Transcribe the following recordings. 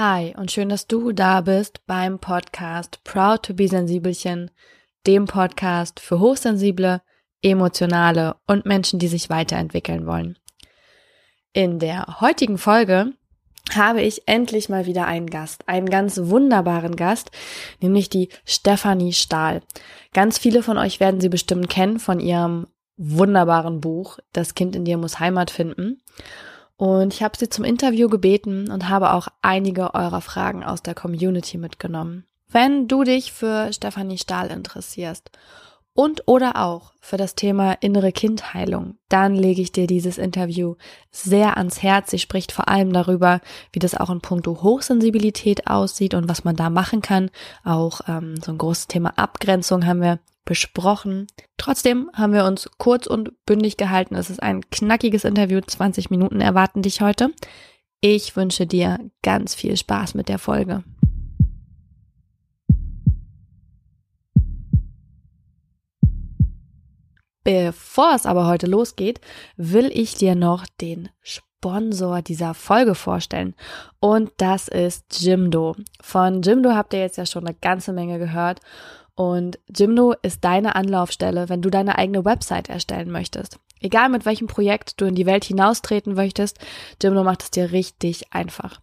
Hi und schön, dass du da bist beim Podcast Proud to be Sensibelchen, dem Podcast für hochsensible, emotionale und Menschen, die sich weiterentwickeln wollen. In der heutigen Folge habe ich endlich mal wieder einen Gast, einen ganz wunderbaren Gast, nämlich die Stefanie Stahl. Ganz viele von euch werden sie bestimmt kennen von ihrem wunderbaren Buch Das Kind in dir muss Heimat finden. Und ich habe sie zum Interview gebeten und habe auch einige eurer Fragen aus der Community mitgenommen. Wenn du dich für Stefanie Stahl interessierst und oder auch für das Thema innere Kindheilung, dann lege ich dir dieses Interview sehr ans Herz. Sie spricht vor allem darüber, wie das auch in puncto Hochsensibilität aussieht und was man da machen kann. Auch ähm, so ein großes Thema Abgrenzung haben wir besprochen. Trotzdem haben wir uns kurz und bündig gehalten. Es ist ein knackiges Interview. 20 Minuten erwarten dich heute. Ich wünsche dir ganz viel Spaß mit der Folge. Bevor es aber heute losgeht, will ich dir noch den Sponsor dieser Folge vorstellen. Und das ist Jimdo. Von Jimdo habt ihr jetzt ja schon eine ganze Menge gehört. Und Jimdo ist deine Anlaufstelle, wenn du deine eigene Website erstellen möchtest. Egal mit welchem Projekt du in die Welt hinaustreten möchtest, Jimdo macht es dir richtig einfach.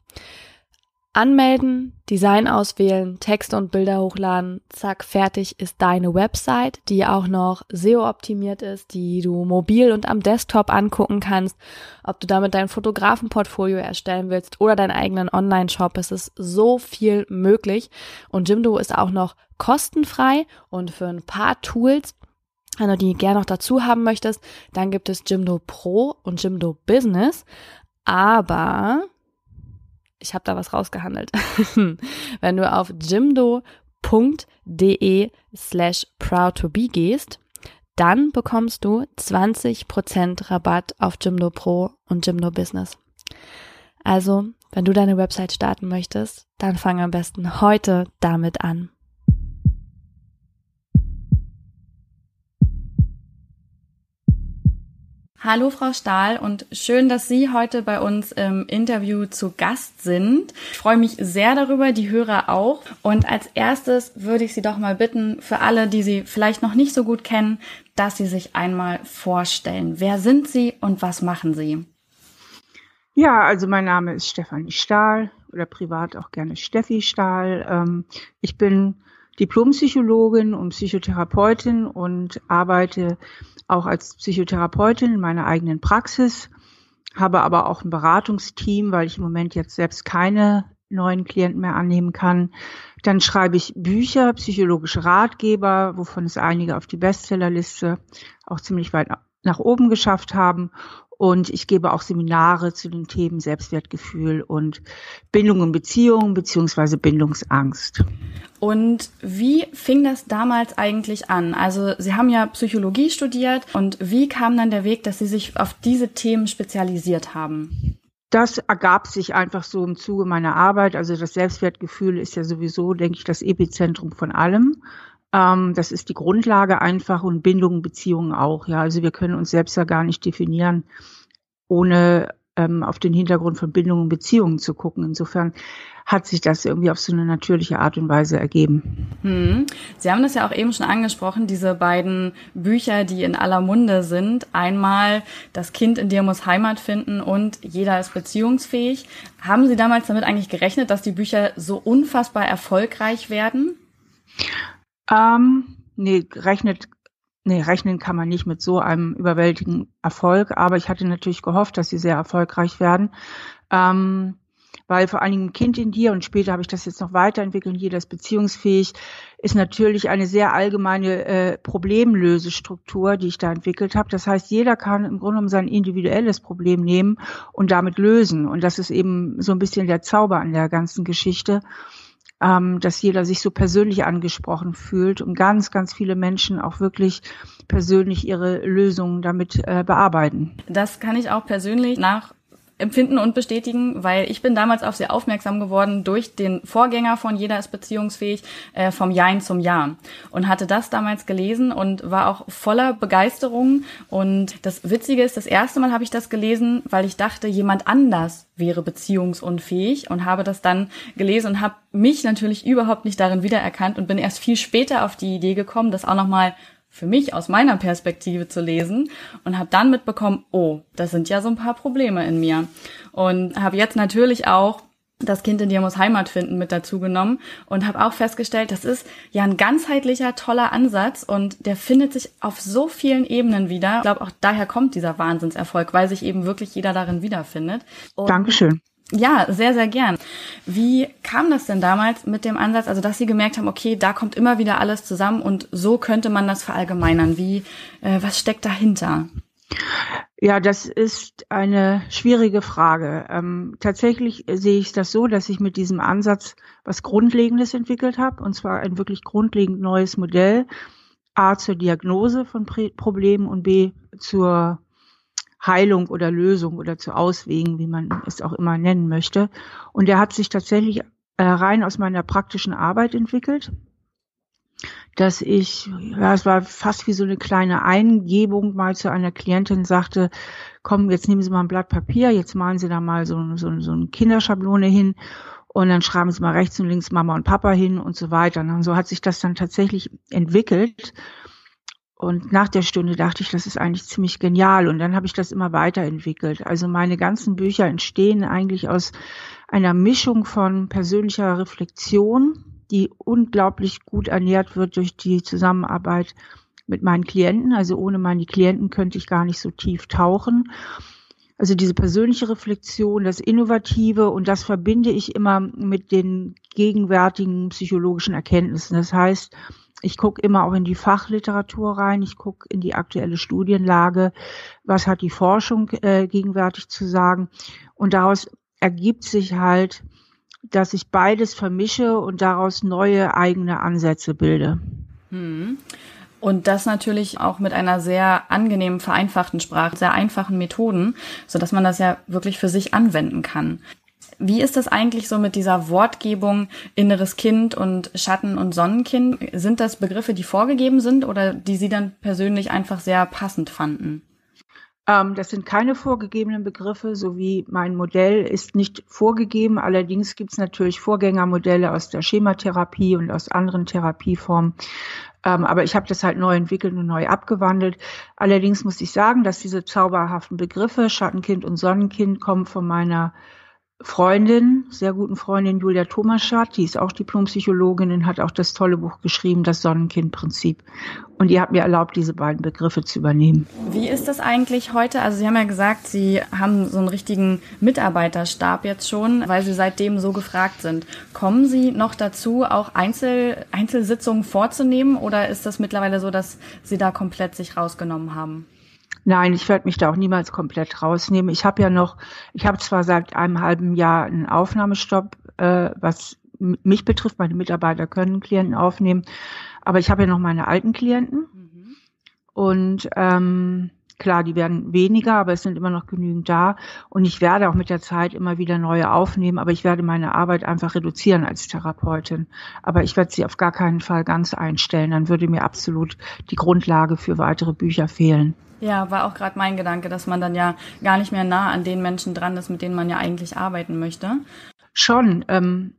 Anmelden, Design auswählen, Texte und Bilder hochladen, zack, fertig ist deine Website, die auch noch SEO-optimiert ist, die du mobil und am Desktop angucken kannst. Ob du damit dein Fotografenportfolio erstellen willst oder deinen eigenen Online-Shop, es ist so viel möglich. Und Jimdo ist auch noch kostenfrei und für ein paar Tools wenn du die gerne noch dazu haben möchtest, dann gibt es Jimdo Pro und Jimdo Business. Aber ich habe da was rausgehandelt. Wenn du auf jimdo.de slash proud to be gehst, dann bekommst du 20% Rabatt auf Jimdo Pro und Jimdo Business. Also, wenn du deine Website starten möchtest, dann fang am besten heute damit an. Hallo Frau Stahl und schön, dass Sie heute bei uns im Interview zu Gast sind. Ich freue mich sehr darüber, die Hörer auch. Und als erstes würde ich Sie doch mal bitten, für alle, die Sie vielleicht noch nicht so gut kennen, dass Sie sich einmal vorstellen. Wer sind Sie und was machen Sie? Ja, also mein Name ist Stefanie Stahl oder privat auch gerne Steffi Stahl. Ähm, ich bin Diplompsychologin und Psychotherapeutin und arbeite auch als Psychotherapeutin in meiner eigenen Praxis, habe aber auch ein Beratungsteam, weil ich im Moment jetzt selbst keine neuen Klienten mehr annehmen kann. Dann schreibe ich Bücher, psychologische Ratgeber, wovon es einige auf die Bestsellerliste auch ziemlich weit nach oben geschafft haben. Und ich gebe auch Seminare zu den Themen Selbstwertgefühl und Bindung und Beziehung beziehungsweise Bindungsangst. Und wie fing das damals eigentlich an? Also Sie haben ja Psychologie studiert und wie kam dann der Weg, dass Sie sich auf diese Themen spezialisiert haben? Das ergab sich einfach so im Zuge meiner Arbeit. Also das Selbstwertgefühl ist ja sowieso, denke ich, das Epizentrum von allem. Ähm, das ist die Grundlage einfach und Bindungen, Beziehungen auch. Ja, also wir können uns selbst ja gar nicht definieren, ohne ähm, auf den Hintergrund von Bindungen und Beziehungen zu gucken. Insofern hat sich das irgendwie auf so eine natürliche Art und Weise ergeben. Hm. Sie haben das ja auch eben schon angesprochen, diese beiden Bücher, die in aller Munde sind. Einmal Das Kind in dir muss Heimat finden und Jeder ist beziehungsfähig. Haben Sie damals damit eigentlich gerechnet, dass die Bücher so unfassbar erfolgreich werden? Ähm, nee, rechnet, nee, rechnen kann man nicht mit so einem überwältigenden Erfolg, aber ich hatte natürlich gehofft, dass sie sehr erfolgreich werden. Ähm, weil vor allen Dingen ein Kind in dir und später habe ich das jetzt noch weiterentwickelt, jeder ist beziehungsfähig, ist natürlich eine sehr allgemeine äh, Problemlösestruktur, die ich da entwickelt habe. Das heißt, jeder kann im Grunde genommen sein individuelles Problem nehmen und damit lösen. Und das ist eben so ein bisschen der Zauber an der ganzen Geschichte ähm, dass jeder sich so persönlich angesprochen fühlt und ganz, ganz viele Menschen auch wirklich persönlich ihre Lösungen damit äh, bearbeiten. Das kann ich auch persönlich nach empfinden und bestätigen, weil ich bin damals auf sie aufmerksam geworden durch den Vorgänger von Jeder ist beziehungsfähig, äh, vom Jein zum Ja. Und hatte das damals gelesen und war auch voller Begeisterung. Und das Witzige ist, das erste Mal habe ich das gelesen, weil ich dachte, jemand anders wäre beziehungsunfähig und habe das dann gelesen und habe mich natürlich überhaupt nicht darin wiedererkannt und bin erst viel später auf die Idee gekommen, das auch nochmal für mich aus meiner Perspektive zu lesen und habe dann mitbekommen, oh, das sind ja so ein paar Probleme in mir. Und habe jetzt natürlich auch das Kind in dir muss Heimat finden mit dazu genommen und habe auch festgestellt, das ist ja ein ganzheitlicher, toller Ansatz und der findet sich auf so vielen Ebenen wieder. Ich glaube, auch daher kommt dieser Wahnsinnserfolg, weil sich eben wirklich jeder darin wiederfindet. Und Dankeschön. Ja, sehr, sehr gern. Wie kam das denn damals mit dem Ansatz, also dass Sie gemerkt haben, okay, da kommt immer wieder alles zusammen und so könnte man das verallgemeinern? Wie, äh, was steckt dahinter? Ja, das ist eine schwierige Frage. Ähm, tatsächlich sehe ich das so, dass ich mit diesem Ansatz was Grundlegendes entwickelt habe, und zwar ein wirklich grundlegend neues Modell. A zur Diagnose von Problemen und B zur Heilung oder Lösung oder zu Auswegen, wie man es auch immer nennen möchte. Und der hat sich tatsächlich äh, rein aus meiner praktischen Arbeit entwickelt, dass ich, ja, es war fast wie so eine kleine Eingebung mal zu einer Klientin sagte, komm, jetzt nehmen Sie mal ein Blatt Papier, jetzt malen Sie da mal so, so, so eine Kinderschablone hin und dann schreiben Sie mal rechts und links Mama und Papa hin und so weiter. Und so hat sich das dann tatsächlich entwickelt. Und nach der Stunde dachte ich, das ist eigentlich ziemlich genial. Und dann habe ich das immer weiterentwickelt. Also meine ganzen Bücher entstehen eigentlich aus einer Mischung von persönlicher Reflexion, die unglaublich gut ernährt wird durch die Zusammenarbeit mit meinen Klienten. Also ohne meine Klienten könnte ich gar nicht so tief tauchen. Also diese persönliche Reflexion, das Innovative und das verbinde ich immer mit den gegenwärtigen psychologischen Erkenntnissen. Das heißt, ich gucke immer auch in die Fachliteratur rein, ich gucke in die aktuelle Studienlage, was hat die Forschung äh, gegenwärtig zu sagen. Und daraus ergibt sich halt, dass ich beides vermische und daraus neue eigene Ansätze bilde. Hm. Und das natürlich auch mit einer sehr angenehmen, vereinfachten Sprache, sehr einfachen Methoden, so dass man das ja wirklich für sich anwenden kann. Wie ist das eigentlich so mit dieser Wortgebung inneres Kind und Schatten- und Sonnenkind? Sind das Begriffe, die vorgegeben sind oder die Sie dann persönlich einfach sehr passend fanden? Ähm, das sind keine vorgegebenen Begriffe, so wie mein Modell ist nicht vorgegeben. Allerdings gibt es natürlich Vorgängermodelle aus der Schematherapie und aus anderen Therapieformen. Ähm, aber ich habe das halt neu entwickelt und neu abgewandelt. Allerdings muss ich sagen, dass diese zauberhaften Begriffe Schattenkind und Sonnenkind kommen von meiner Freundin, sehr guten Freundin Julia Thomaschat, die ist auch Diplompsychologin und hat auch das tolle Buch geschrieben, das Sonnenkind-Prinzip. Und die hat mir erlaubt, diese beiden Begriffe zu übernehmen. Wie ist das eigentlich heute? Also Sie haben ja gesagt, Sie haben so einen richtigen Mitarbeiterstab jetzt schon, weil Sie seitdem so gefragt sind. Kommen Sie noch dazu, auch Einzel Einzelsitzungen vorzunehmen oder ist das mittlerweile so, dass Sie da komplett sich rausgenommen haben? Nein, ich werde mich da auch niemals komplett rausnehmen. Ich habe ja noch, ich habe zwar seit einem halben Jahr einen Aufnahmestopp, äh, was mich betrifft, meine Mitarbeiter können Klienten aufnehmen, aber ich habe ja noch meine alten Klienten. Mhm. Und ähm, klar, die werden weniger, aber es sind immer noch genügend da. Und ich werde auch mit der Zeit immer wieder neue aufnehmen, aber ich werde meine Arbeit einfach reduzieren als Therapeutin. Aber ich werde sie auf gar keinen Fall ganz einstellen. Dann würde mir absolut die Grundlage für weitere Bücher fehlen. Ja, war auch gerade mein Gedanke, dass man dann ja gar nicht mehr nah an den Menschen dran ist, mit denen man ja eigentlich arbeiten möchte. Schon, ähm,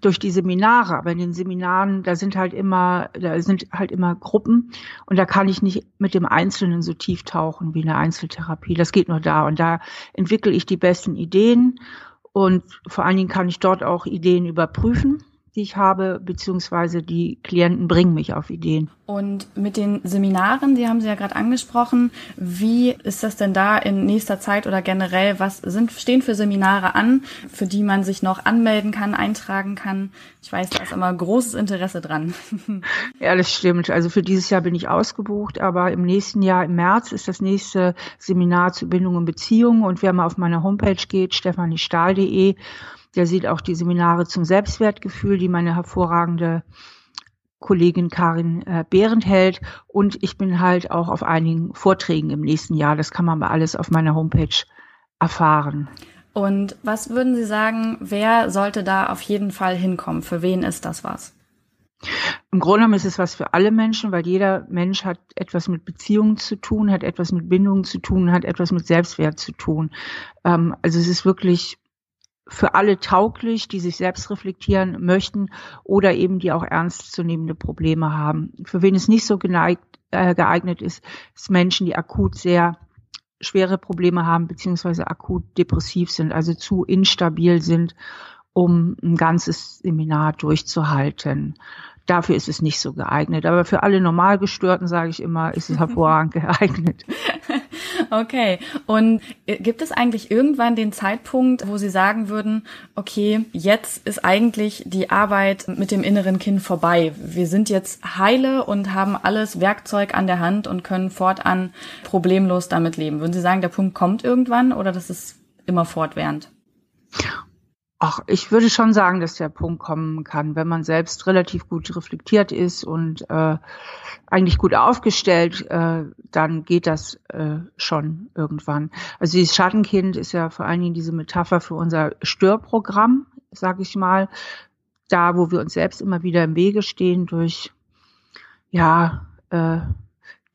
durch die Seminare, aber in den Seminaren, da sind halt immer, da sind halt immer Gruppen und da kann ich nicht mit dem Einzelnen so tief tauchen wie in der Einzeltherapie. Das geht nur da und da entwickle ich die besten Ideen und vor allen Dingen kann ich dort auch Ideen überprüfen die ich habe, beziehungsweise die Klienten bringen mich auf Ideen. Und mit den Seminaren, die haben Sie ja gerade angesprochen, wie ist das denn da in nächster Zeit oder generell? Was sind, stehen für Seminare an, für die man sich noch anmelden kann, eintragen kann? Ich weiß, da ist immer großes Interesse dran. Ja, das stimmt. Also für dieses Jahr bin ich ausgebucht, aber im nächsten Jahr, im März, ist das nächste Seminar zu Bindung und Beziehung. Und wer mal auf meine Homepage geht, stefaniestahl.de, der sieht auch die Seminare zum Selbstwertgefühl, die meine hervorragende Kollegin Karin äh, Behrendt hält. Und ich bin halt auch auf einigen Vorträgen im nächsten Jahr. Das kann man alles auf meiner Homepage erfahren. Und was würden Sie sagen, wer sollte da auf jeden Fall hinkommen? Für wen ist das was? Im Grunde genommen ist es was für alle Menschen, weil jeder Mensch hat etwas mit Beziehungen zu tun, hat etwas mit Bindungen zu tun, hat etwas mit Selbstwert zu tun. Ähm, also es ist wirklich für alle tauglich, die sich selbst reflektieren möchten oder eben die auch ernstzunehmende Probleme haben. Für wen es nicht so geneigt, äh, geeignet ist, ist Menschen, die akut sehr schwere Probleme haben, beziehungsweise akut depressiv sind, also zu instabil sind, um ein ganzes Seminar durchzuhalten. Dafür ist es nicht so geeignet. Aber für alle Normalgestörten, sage ich immer, ist es hervorragend geeignet. Okay. Und äh, gibt es eigentlich irgendwann den Zeitpunkt, wo Sie sagen würden, okay, jetzt ist eigentlich die Arbeit mit dem inneren Kind vorbei. Wir sind jetzt heile und haben alles Werkzeug an der Hand und können fortan problemlos damit leben. Würden Sie sagen, der Punkt kommt irgendwann oder das ist immer fortwährend? Ach, ich würde schon sagen, dass der Punkt kommen kann, wenn man selbst relativ gut reflektiert ist und äh, eigentlich gut aufgestellt, äh, dann geht das äh, schon irgendwann. Also dieses Schattenkind ist ja vor allen Dingen diese Metapher für unser Störprogramm, sage ich mal, da, wo wir uns selbst immer wieder im Wege stehen durch ja äh,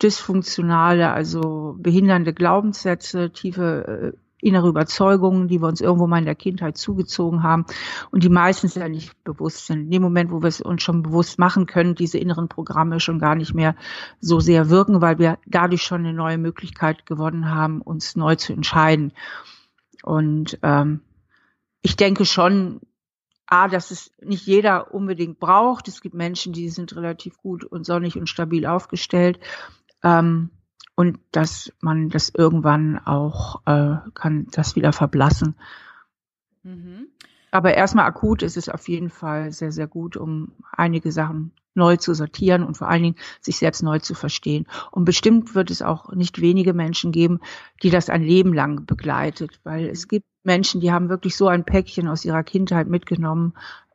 dysfunktionale, also behindernde Glaubenssätze, tiefe äh, innere Überzeugungen, die wir uns irgendwo mal in der Kindheit zugezogen haben und die meistens ja nicht bewusst sind. In dem Moment, wo wir es uns schon bewusst machen können, diese inneren Programme schon gar nicht mehr so sehr wirken, weil wir dadurch schon eine neue Möglichkeit gewonnen haben, uns neu zu entscheiden. Und ähm, ich denke schon, A, dass es nicht jeder unbedingt braucht. Es gibt Menschen, die sind relativ gut und sonnig und stabil aufgestellt. Ähm, und dass man das irgendwann auch äh, kann das wieder verblassen. Mhm. Aber erstmal akut ist es auf jeden Fall sehr, sehr gut, um einige Sachen neu zu sortieren und vor allen Dingen sich selbst neu zu verstehen. Und bestimmt wird es auch nicht wenige Menschen geben, die das ein Leben lang begleitet, weil es gibt Menschen, die haben wirklich so ein Päckchen aus ihrer Kindheit mitgenommen,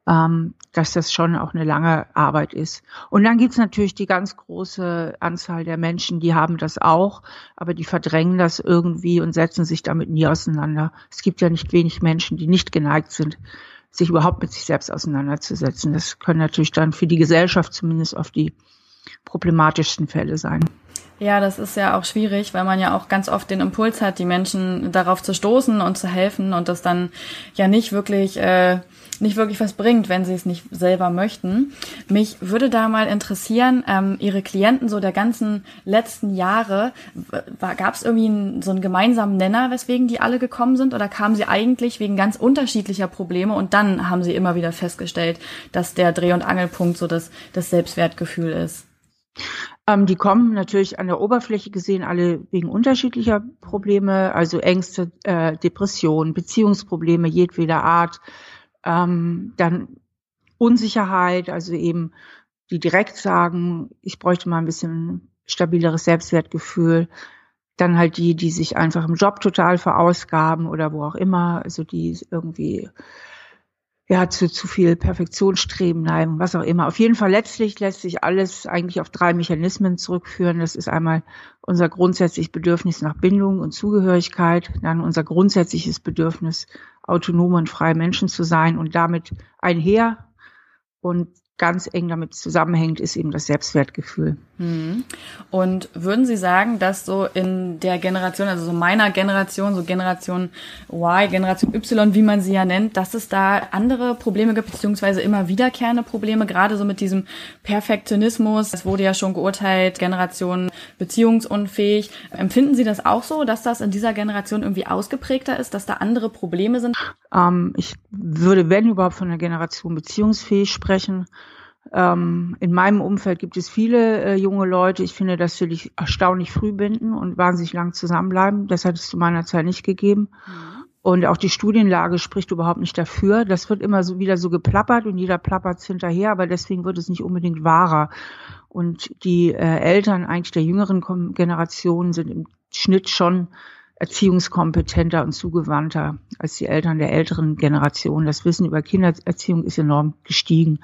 ähm, dass das schon auch eine lange Arbeit ist. Und dann gibt's natürlich die ganz große Anzahl der Menschen, die haben das auch, aber die verdrängen das irgendwie und setzen sich damit nie auseinander. Es gibt ja nicht wenig Menschen, die nicht geneigt sind, sich überhaupt mit sich selbst auseinanderzusetzen. Das können natürlich dann für die Gesellschaft zumindest auf die problematischsten Fälle sein. Ja, das ist ja auch schwierig, weil man ja auch ganz oft den Impuls hat, die Menschen darauf zu stoßen und zu helfen und das dann ja nicht wirklich äh, nicht wirklich was bringt, wenn sie es nicht selber möchten. Mich würde da mal interessieren, ähm, Ihre Klienten so der ganzen letzten Jahre, gab es irgendwie einen, so einen gemeinsamen Nenner, weswegen die alle gekommen sind oder kamen sie eigentlich wegen ganz unterschiedlicher Probleme und dann haben sie immer wieder festgestellt, dass der Dreh- und Angelpunkt so das, das Selbstwertgefühl ist? Ähm, die kommen natürlich an der Oberfläche gesehen alle wegen unterschiedlicher Probleme, also Ängste, äh, Depressionen, Beziehungsprobleme jedweder Art, ähm, dann Unsicherheit, also eben die direkt sagen, ich bräuchte mal ein bisschen stabileres Selbstwertgefühl. Dann halt die, die sich einfach im Job total verausgaben oder wo auch immer, also die irgendwie ja zu zu viel Perfektion streben neigen, was auch immer. Auf jeden Fall letztlich lässt sich alles eigentlich auf drei Mechanismen zurückführen. Das ist einmal unser grundsätzliches Bedürfnis nach Bindung und Zugehörigkeit, dann unser grundsätzliches Bedürfnis autonome und freie Menschen zu sein und damit einher und ganz eng damit zusammenhängt, ist eben das Selbstwertgefühl. Mhm. Und würden Sie sagen, dass so in der Generation, also so meiner Generation, so Generation Y, Generation Y, wie man sie ja nennt, dass es da andere Probleme gibt, beziehungsweise immer wiederkehrende Probleme, gerade so mit diesem Perfektionismus. Es wurde ja schon geurteilt, Generation beziehungsunfähig. Empfinden Sie das auch so, dass das in dieser Generation irgendwie ausgeprägter ist, dass da andere Probleme sind? Ähm, ich würde, wenn überhaupt, von der Generation beziehungsfähig sprechen. Ähm, in meinem Umfeld gibt es viele äh, junge Leute. Ich finde, dass sie dich erstaunlich früh binden und wahnsinnig lang zusammenbleiben. Das hat es zu meiner Zeit nicht gegeben. Mhm. Und auch die Studienlage spricht überhaupt nicht dafür. Das wird immer so wieder so geplappert und jeder plappert hinterher, aber deswegen wird es nicht unbedingt wahrer. Und die äh, Eltern eigentlich der jüngeren Generation sind im Schnitt schon erziehungskompetenter und zugewandter als die Eltern der älteren Generation. Das Wissen über Kindererziehung ist enorm gestiegen.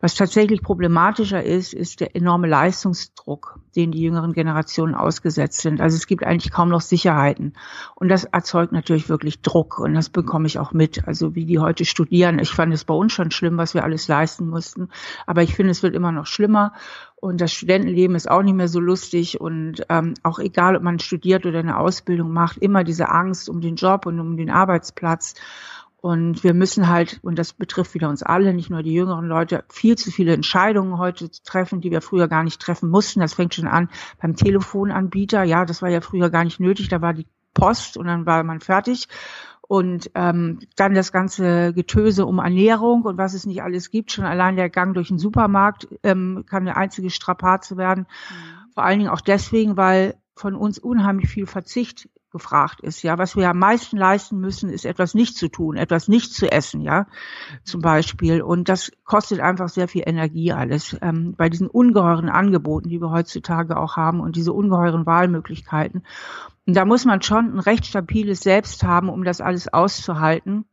Was tatsächlich problematischer ist, ist der enorme Leistungsdruck, den die jüngeren Generationen ausgesetzt sind. Also es gibt eigentlich kaum noch Sicherheiten. Und das erzeugt natürlich wirklich Druck. Und das bekomme ich auch mit. Also wie die heute studieren. Ich fand es bei uns schon schlimm, was wir alles leisten mussten. Aber ich finde, es wird immer noch schlimmer. Und das Studentenleben ist auch nicht mehr so lustig. Und ähm, auch egal, ob man studiert oder eine Ausbildung macht, immer diese Angst um den Job und um den Arbeitsplatz. Und wir müssen halt, und das betrifft wieder uns alle, nicht nur die jüngeren Leute, viel zu viele Entscheidungen heute treffen, die wir früher gar nicht treffen mussten. Das fängt schon an beim Telefonanbieter. Ja, das war ja früher gar nicht nötig. Da war die Post und dann war man fertig. Und ähm, dann das ganze Getöse um Ernährung und was es nicht alles gibt. Schon allein der Gang durch den Supermarkt ähm, kann eine einzige Strapaze werden. Mhm. Vor allen Dingen auch deswegen, weil von uns unheimlich viel Verzicht gefragt ist. Ja, was wir am meisten leisten müssen, ist etwas nicht zu tun, etwas nicht zu essen, ja, zum Beispiel. Und das kostet einfach sehr viel Energie alles. Ähm, bei diesen ungeheuren Angeboten, die wir heutzutage auch haben und diese ungeheuren Wahlmöglichkeiten. Und da muss man schon ein recht stabiles Selbst haben, um das alles auszuhalten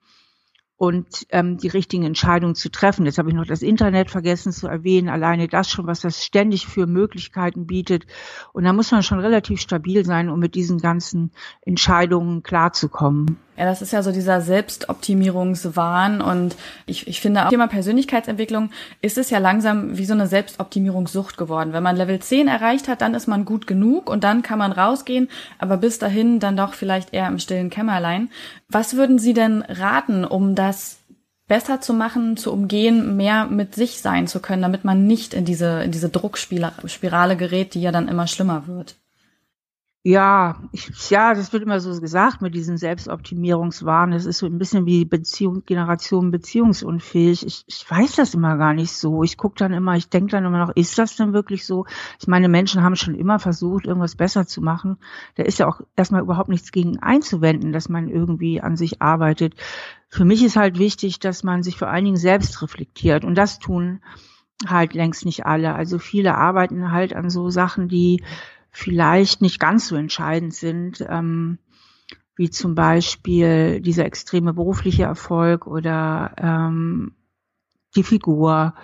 und ähm, die richtigen Entscheidungen zu treffen. Jetzt habe ich noch das Internet vergessen zu erwähnen. Alleine das schon, was das ständig für Möglichkeiten bietet. Und da muss man schon relativ stabil sein, um mit diesen ganzen Entscheidungen klarzukommen. Ja, das ist ja so dieser Selbstoptimierungswahn und ich, ich finde auch Thema Persönlichkeitsentwicklung ist es ja langsam wie so eine Selbstoptimierungssucht geworden. Wenn man Level 10 erreicht hat, dann ist man gut genug und dann kann man rausgehen, aber bis dahin dann doch vielleicht eher im stillen Kämmerlein. Was würden Sie denn raten, um das besser zu machen, zu umgehen, mehr mit sich sein zu können, damit man nicht in diese, in diese Druckspirale gerät, die ja dann immer schlimmer wird? Ja, ich, ja, das wird immer so gesagt mit diesem Selbstoptimierungswahn. Das ist so ein bisschen wie Beziehung, Generation beziehungsunfähig. Ich, ich weiß das immer gar nicht so. Ich gucke dann immer, ich denke dann immer noch, ist das denn wirklich so? Ich meine, Menschen haben schon immer versucht, irgendwas besser zu machen. Da ist ja auch erstmal überhaupt nichts gegen einzuwenden, dass man irgendwie an sich arbeitet. Für mich ist halt wichtig, dass man sich vor allen Dingen selbst reflektiert. Und das tun halt längst nicht alle. Also viele arbeiten halt an so Sachen, die vielleicht nicht ganz so entscheidend sind, ähm, wie zum Beispiel dieser extreme berufliche Erfolg oder ähm, die Figur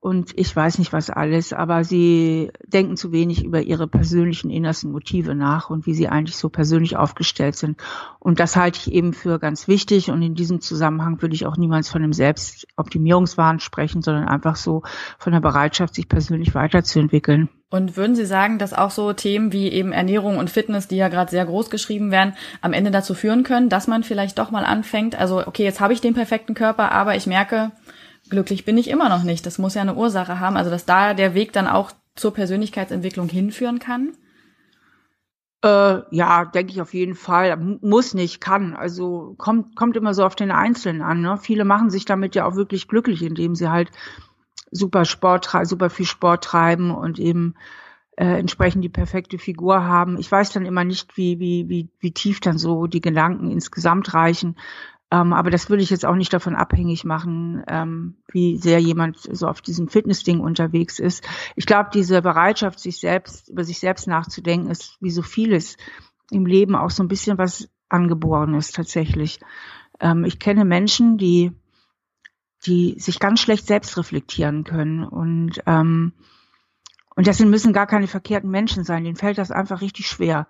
und ich weiß nicht was alles, aber sie denken zu wenig über ihre persönlichen innersten Motive nach und wie sie eigentlich so persönlich aufgestellt sind. Und das halte ich eben für ganz wichtig und in diesem Zusammenhang würde ich auch niemals von einem Selbstoptimierungswahn sprechen, sondern einfach so von der Bereitschaft, sich persönlich weiterzuentwickeln. Und würden Sie sagen, dass auch so Themen wie eben Ernährung und Fitness, die ja gerade sehr groß geschrieben werden, am Ende dazu führen können, dass man vielleicht doch mal anfängt, also okay, jetzt habe ich den perfekten Körper, aber ich merke, glücklich bin ich immer noch nicht. Das muss ja eine Ursache haben. Also dass da der Weg dann auch zur Persönlichkeitsentwicklung hinführen kann? Äh, ja, denke ich auf jeden Fall. Muss nicht, kann. Also kommt, kommt immer so auf den Einzelnen an. Ne? Viele machen sich damit ja auch wirklich glücklich, indem sie halt super Sport, super viel Sport treiben und eben äh, entsprechend die perfekte Figur haben. Ich weiß dann immer nicht, wie, wie, wie, wie tief dann so die Gedanken insgesamt reichen. Ähm, aber das würde ich jetzt auch nicht davon abhängig machen, ähm, wie sehr jemand so auf diesem Fitnessding unterwegs ist. Ich glaube, diese Bereitschaft, sich selbst, über sich selbst nachzudenken, ist wie so vieles im Leben auch so ein bisschen was Angeborenes tatsächlich. Ähm, ich kenne Menschen, die, die sich ganz schlecht selbst reflektieren können und, ähm, und das müssen gar keine verkehrten Menschen sein. Denen fällt das einfach richtig schwer.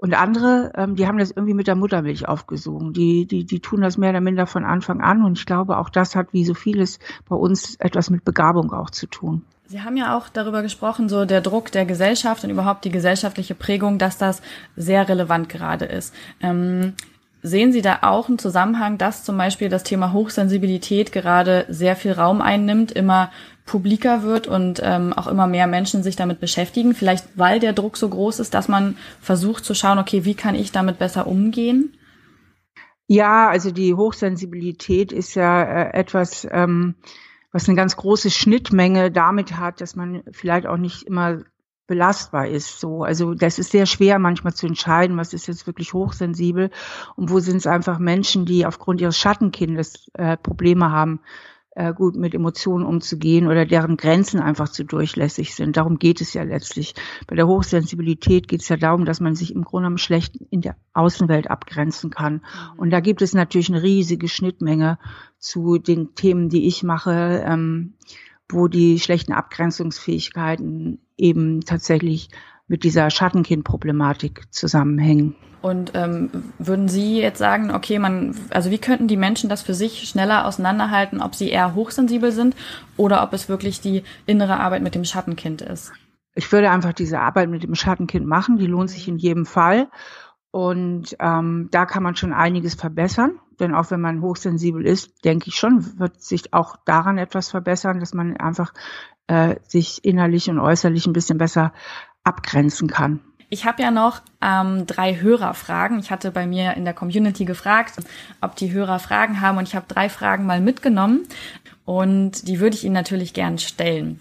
Und andere, ähm, die haben das irgendwie mit der Muttermilch aufgesogen. Die, die, die tun das mehr oder minder von Anfang an. Und ich glaube, auch das hat wie so vieles bei uns etwas mit Begabung auch zu tun. Sie haben ja auch darüber gesprochen, so der Druck der Gesellschaft und überhaupt die gesellschaftliche Prägung, dass das sehr relevant gerade ist. Ähm, sehen Sie da auch einen Zusammenhang, dass zum Beispiel das Thema Hochsensibilität gerade sehr viel Raum einnimmt, immer publiker wird und ähm, auch immer mehr Menschen sich damit beschäftigen, vielleicht weil der Druck so groß ist, dass man versucht zu schauen, okay, wie kann ich damit besser umgehen? Ja, also die Hochsensibilität ist ja äh, etwas, ähm, was eine ganz große Schnittmenge damit hat, dass man vielleicht auch nicht immer belastbar ist. So, also das ist sehr schwer manchmal zu entscheiden, was ist jetzt wirklich hochsensibel und wo sind es einfach Menschen, die aufgrund ihres Schattenkindes äh, Probleme haben, äh, gut mit Emotionen umzugehen oder deren Grenzen einfach zu durchlässig sind. Darum geht es ja letztlich. Bei der Hochsensibilität geht es ja darum, dass man sich im Grunde genommen schlecht in der Außenwelt abgrenzen kann. Mhm. Und da gibt es natürlich eine riesige Schnittmenge zu den Themen, die ich mache, ähm, wo die schlechten Abgrenzungsfähigkeiten eben tatsächlich mit dieser Schattenkind-Problematik zusammenhängen. Und ähm, würden Sie jetzt sagen, okay, man, also wie könnten die Menschen das für sich schneller auseinanderhalten, ob sie eher hochsensibel sind oder ob es wirklich die innere Arbeit mit dem Schattenkind ist? Ich würde einfach diese Arbeit mit dem Schattenkind machen, die lohnt sich in jedem Fall. Und ähm, da kann man schon einiges verbessern. Denn auch wenn man hochsensibel ist, denke ich schon, wird sich auch daran etwas verbessern, dass man einfach äh, sich innerlich und äußerlich ein bisschen besser abgrenzen kann. Ich habe ja noch ähm, drei Hörerfragen. Ich hatte bei mir in der Community gefragt, ob die Hörer Fragen haben und ich habe drei Fragen mal mitgenommen und die würde ich Ihnen natürlich gern stellen.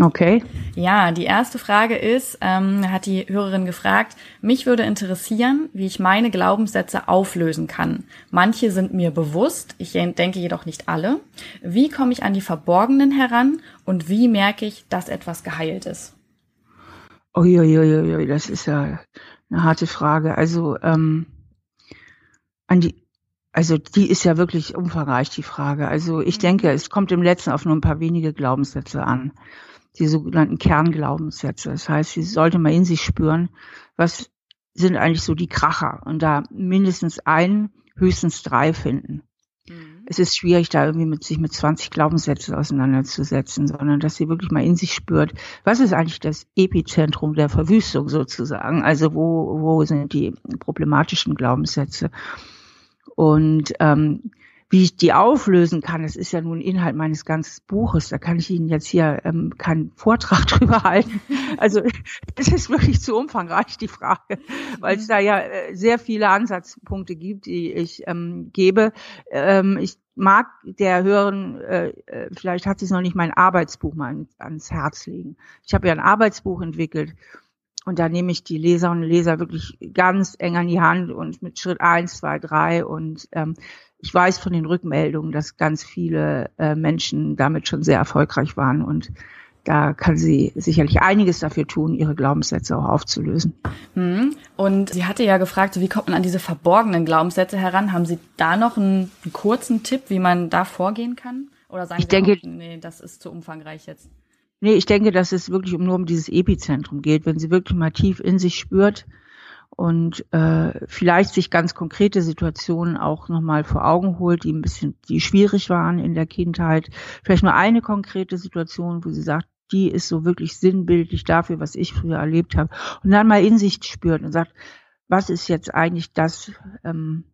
Okay. Ja, die erste Frage ist, ähm, hat die Hörerin gefragt, mich würde interessieren, wie ich meine Glaubenssätze auflösen kann. Manche sind mir bewusst, ich denke jedoch nicht alle. Wie komme ich an die Verborgenen heran und wie merke ich, dass etwas geheilt ist? Uiuiuiui, das ist ja eine harte Frage. Also ähm, an die, also die ist ja wirklich umfangreich die Frage. Also ich mhm. denke, es kommt im Letzten auf nur ein paar wenige Glaubenssätze an, die sogenannten Kernglaubenssätze. Das heißt, sie sollte man in sich spüren, was sind eigentlich so die Kracher und da mindestens ein, höchstens drei finden. Mhm. Es ist schwierig, da irgendwie mit sich mit 20 Glaubenssätzen auseinanderzusetzen, sondern dass sie wirklich mal in sich spürt, was ist eigentlich das Epizentrum der Verwüstung sozusagen? Also wo, wo sind die problematischen Glaubenssätze? Und ähm, wie ich die auflösen kann, das ist ja nun Inhalt meines ganzen Buches. Da kann ich Ihnen jetzt hier ähm, keinen Vortrag drüber halten. Also es ist wirklich zu umfangreich, die Frage, weil es da ja äh, sehr viele Ansatzpunkte gibt, die ich ähm, gebe. Ähm, ich mag der Hören, äh, äh vielleicht hat sie es noch nicht, mein Arbeitsbuch mal an, ans Herz legen. Ich habe ja ein Arbeitsbuch entwickelt und da nehme ich die Leserinnen und Leser wirklich ganz eng an die Hand und mit Schritt eins, zwei, drei und ähm, ich weiß von den Rückmeldungen, dass ganz viele äh, Menschen damit schon sehr erfolgreich waren und da kann sie sicherlich einiges dafür tun, ihre Glaubenssätze auch aufzulösen. Hm. Und sie hatte ja gefragt, wie kommt man an diese verborgenen Glaubenssätze heran? Haben Sie da noch einen, einen kurzen Tipp, wie man da vorgehen kann? Oder sagen ich Sie denke, auch, nee, das ist zu umfangreich jetzt? Nee, ich denke, dass es wirklich nur um dieses Epizentrum geht. Wenn sie wirklich mal tief in sich spürt, und äh, vielleicht sich ganz konkrete Situationen auch nochmal vor Augen holt, die ein bisschen, die schwierig waren in der Kindheit. Vielleicht nur eine konkrete Situation, wo sie sagt, die ist so wirklich sinnbildlich dafür, was ich früher erlebt habe. Und dann mal in sich spürt und sagt, was ist jetzt eigentlich das, ähm,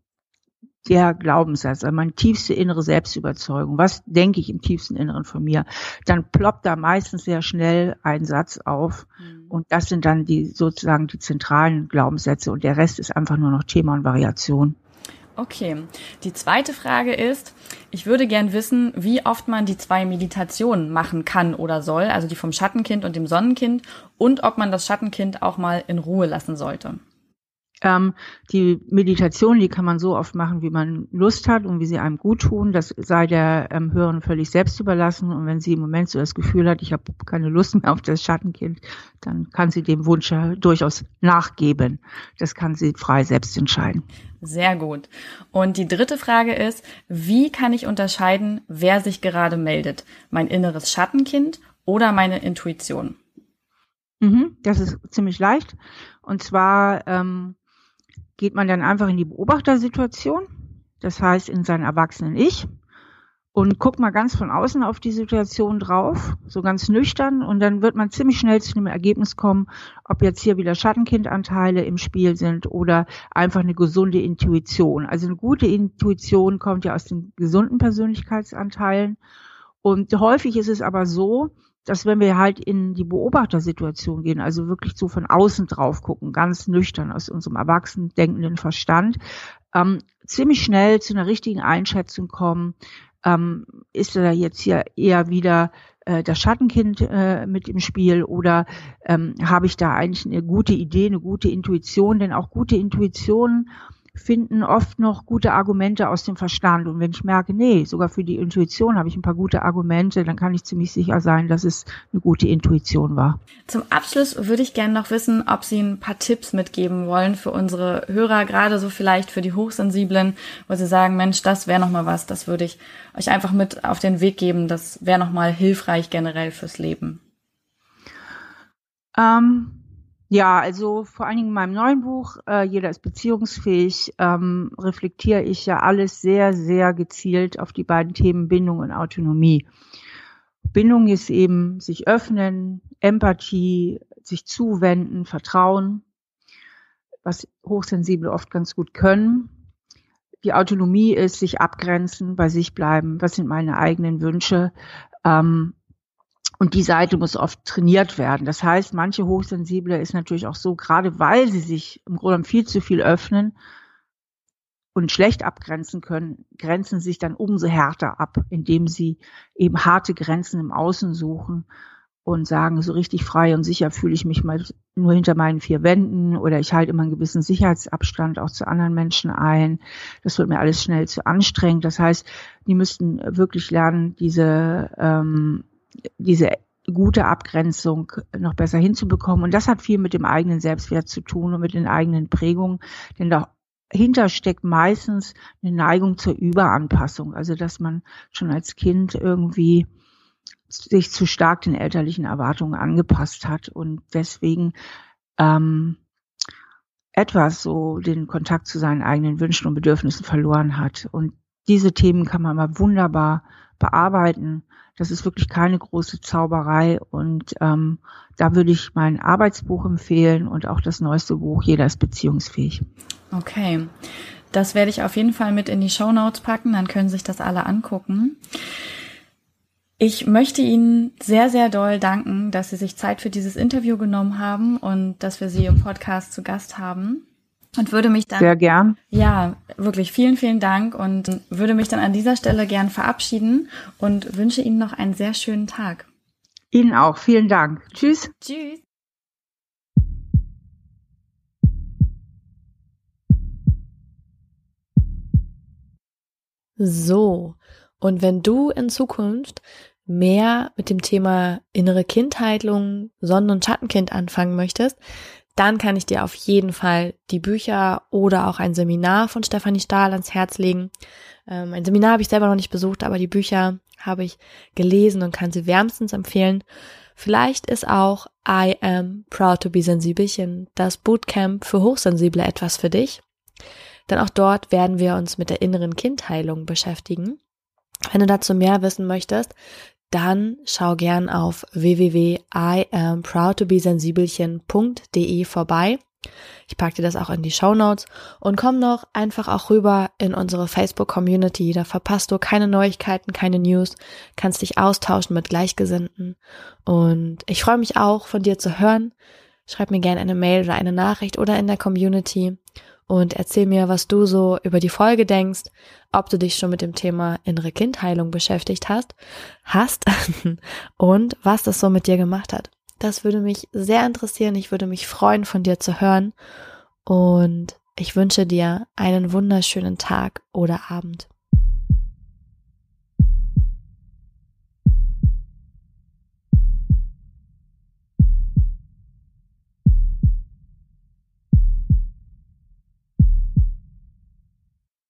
der Glaubenssatz, also meine tiefste innere Selbstüberzeugung, was denke ich im tiefsten Inneren von mir, dann ploppt da meistens sehr schnell ein Satz auf mhm. und das sind dann die sozusagen die zentralen Glaubenssätze und der Rest ist einfach nur noch Thema und Variation. Okay. Die zweite Frage ist, ich würde gern wissen, wie oft man die zwei Meditationen machen kann oder soll, also die vom Schattenkind und dem Sonnenkind, und ob man das Schattenkind auch mal in Ruhe lassen sollte. Ähm, die Meditation, die kann man so oft machen, wie man Lust hat und wie sie einem gut tun. Das sei der ähm, Hörerin völlig selbst überlassen. Und wenn sie im Moment so das Gefühl hat, ich habe keine Lust mehr auf das Schattenkind, dann kann sie dem Wunsch ja durchaus nachgeben. Das kann sie frei selbst entscheiden. Sehr gut. Und die dritte Frage ist, wie kann ich unterscheiden, wer sich gerade meldet? Mein inneres Schattenkind oder meine Intuition? Mhm, das ist ziemlich leicht. Und zwar ähm, geht man dann einfach in die Beobachtersituation, das heißt in sein erwachsenen Ich und guckt mal ganz von außen auf die Situation drauf, so ganz nüchtern und dann wird man ziemlich schnell zu einem Ergebnis kommen, ob jetzt hier wieder Schattenkindanteile im Spiel sind oder einfach eine gesunde Intuition. Also eine gute Intuition kommt ja aus den gesunden Persönlichkeitsanteilen und häufig ist es aber so, dass wenn wir halt in die Beobachtersituation gehen, also wirklich so von außen drauf gucken, ganz nüchtern aus unserem erwachsenen denkenden Verstand, ähm, ziemlich schnell zu einer richtigen Einschätzung kommen, ähm, ist da jetzt hier eher wieder äh, das Schattenkind äh, mit im Spiel oder ähm, habe ich da eigentlich eine gute Idee, eine gute Intuition, denn auch gute Intuitionen finden oft noch gute Argumente aus dem Verstand. Und wenn ich merke, nee, sogar für die Intuition habe ich ein paar gute Argumente, dann kann ich ziemlich sicher sein, dass es eine gute Intuition war. Zum Abschluss würde ich gerne noch wissen, ob Sie ein paar Tipps mitgeben wollen für unsere Hörer, gerade so vielleicht für die Hochsensiblen, wo Sie sagen, Mensch, das wäre noch mal was, das würde ich euch einfach mit auf den Weg geben, das wäre noch mal hilfreich generell fürs Leben. Ähm ja, also vor allen Dingen in meinem neuen Buch, äh, Jeder ist beziehungsfähig, ähm, reflektiere ich ja alles sehr, sehr gezielt auf die beiden Themen Bindung und Autonomie. Bindung ist eben sich öffnen, Empathie, sich zuwenden, Vertrauen, was Hochsensible oft ganz gut können. Die Autonomie ist sich abgrenzen, bei sich bleiben, was sind meine eigenen Wünsche, ähm, und die Seite muss oft trainiert werden. Das heißt, manche Hochsensible ist natürlich auch so, gerade weil sie sich im Grunde viel zu viel öffnen und schlecht abgrenzen können, grenzen sich dann umso härter ab, indem sie eben harte Grenzen im Außen suchen und sagen, so richtig frei und sicher fühle ich mich mal nur hinter meinen vier Wänden oder ich halte immer einen gewissen Sicherheitsabstand auch zu anderen Menschen ein. Das wird mir alles schnell zu anstrengend. Das heißt, die müssten wirklich lernen, diese ähm, diese gute Abgrenzung noch besser hinzubekommen. Und das hat viel mit dem eigenen Selbstwert zu tun und mit den eigenen Prägungen, denn dahinter steckt meistens eine Neigung zur Überanpassung, also dass man schon als Kind irgendwie sich zu stark den elterlichen Erwartungen angepasst hat und deswegen ähm, etwas so den Kontakt zu seinen eigenen Wünschen und Bedürfnissen verloren hat. Und diese Themen kann man mal wunderbar bearbeiten. Das ist wirklich keine große Zauberei und ähm, da würde ich mein Arbeitsbuch empfehlen und auch das neueste Buch Jeder ist beziehungsfähig. Okay, das werde ich auf jeden Fall mit in die Show Notes packen, dann können sich das alle angucken. Ich möchte Ihnen sehr, sehr doll danken, dass Sie sich Zeit für dieses Interview genommen haben und dass wir Sie im Podcast zu Gast haben und würde mich dann sehr gern ja wirklich vielen vielen Dank und würde mich dann an dieser Stelle gern verabschieden und wünsche Ihnen noch einen sehr schönen Tag. Ihnen auch vielen Dank. Tschüss. Tschüss. So, und wenn du in Zukunft mehr mit dem Thema innere Kindheilung, Sonnen- und Schattenkind anfangen möchtest, dann kann ich dir auf jeden Fall die Bücher oder auch ein Seminar von Stefanie Stahl ans Herz legen. Ähm, ein Seminar habe ich selber noch nicht besucht, aber die Bücher habe ich gelesen und kann sie wärmstens empfehlen. Vielleicht ist auch I Am Proud to be Sensibelchen, das Bootcamp für Hochsensible etwas für dich. Denn auch dort werden wir uns mit der inneren Kindheilung beschäftigen. Wenn du dazu mehr wissen möchtest, dann schau gern auf www.iamproudtobesensibelchen.de vorbei. Ich packe dir das auch in die Show Notes und komm noch einfach auch rüber in unsere Facebook Community. Da verpasst du keine Neuigkeiten, keine News, kannst dich austauschen mit Gleichgesinnten. Und ich freue mich auch, von dir zu hören. Schreib mir gerne eine Mail oder eine Nachricht oder in der Community und erzähl mir, was du so über die Folge denkst, ob du dich schon mit dem Thema innere Kindheilung beschäftigt hast, hast und was das so mit dir gemacht hat. Das würde mich sehr interessieren. Ich würde mich freuen, von dir zu hören. Und ich wünsche dir einen wunderschönen Tag oder Abend.